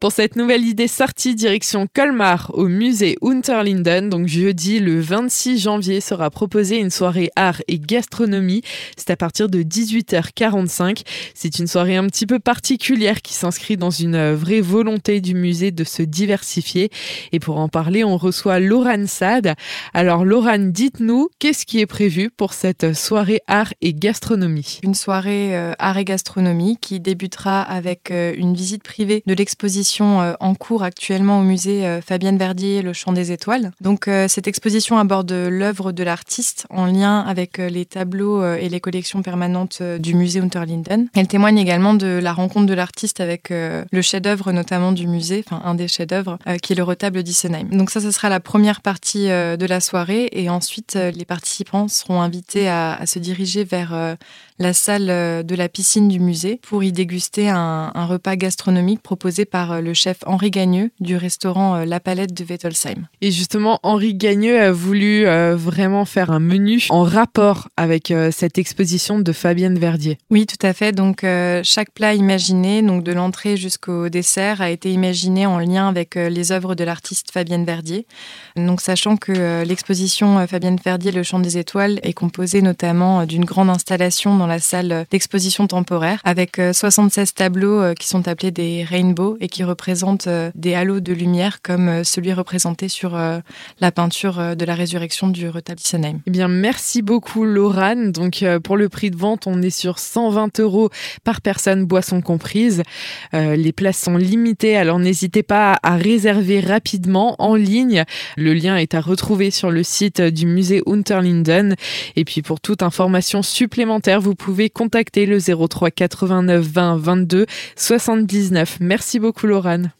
Pour cette nouvelle idée sortie direction Colmar au musée Unterlinden, donc jeudi le 26 janvier sera proposée une soirée art et gastronomie. C'est à partir de 18h45. C'est une soirée un petit peu particulière qui s'inscrit dans une vraie volonté du musée de se diversifier. Et pour en parler, on reçoit Laurent Sad. Alors Laurent, dites-nous, qu'est-ce qui est prévu pour cette soirée art et gastronomie? Une soirée euh, art et gastronomie qui débutera avec euh, une visite privée de l'exposition euh, en cours actuellement au musée euh, Fabienne Verdier, Le Chant des Étoiles. Donc euh, cette exposition aborde l'œuvre de l'artiste en lien avec les tableaux et les collections permanentes du musée Unterlinden. Elle témoigne également de la rencontre de l'artiste avec le chef-d'œuvre notamment du musée, enfin un des chefs-d'œuvre qui est le retable d'Issenheim. Donc ça, ce sera la première partie de la soirée et ensuite les participants seront invités à, se diriger vers la salle de la piscine du musée pour y déguster un repas gastronomique proposé par le chef Henri Gagneux du restaurant euh, La Palette de Wettelsheim. Et justement, Henri Gagneux a voulu euh, vraiment faire un menu en rapport avec euh, cette exposition de Fabienne Verdier. Oui, tout à fait. Donc chaque plat imaginé, donc de l'entrée jusqu'au dessert, a été imaginé en lien avec les œuvres de l'artiste Fabienne Verdier. Donc sachant que l'exposition Fabienne Verdier, Le Chant des Étoiles, est composée notamment d'une grande installation dans la salle d'exposition temporaire avec 76 tableaux qui sont appelés des rainbows et qui représente euh, des halos de lumière comme euh, celui représenté sur euh, la peinture de la résurrection du retable Eh bien, merci beaucoup, Laurane. Donc, pour le prix de vente, on est sur 120 euros par personne, boisson comprise. les places sont limitées, alors n'hésitez pas à réserver rapidement en ligne. Le lien est à retrouver sur le site du musée Unterlinden. Et puis, pour toute information supplémentaire, vous pouvez contacter le 03 89 20 22 79. Merci beaucoup, Laurane. Doran.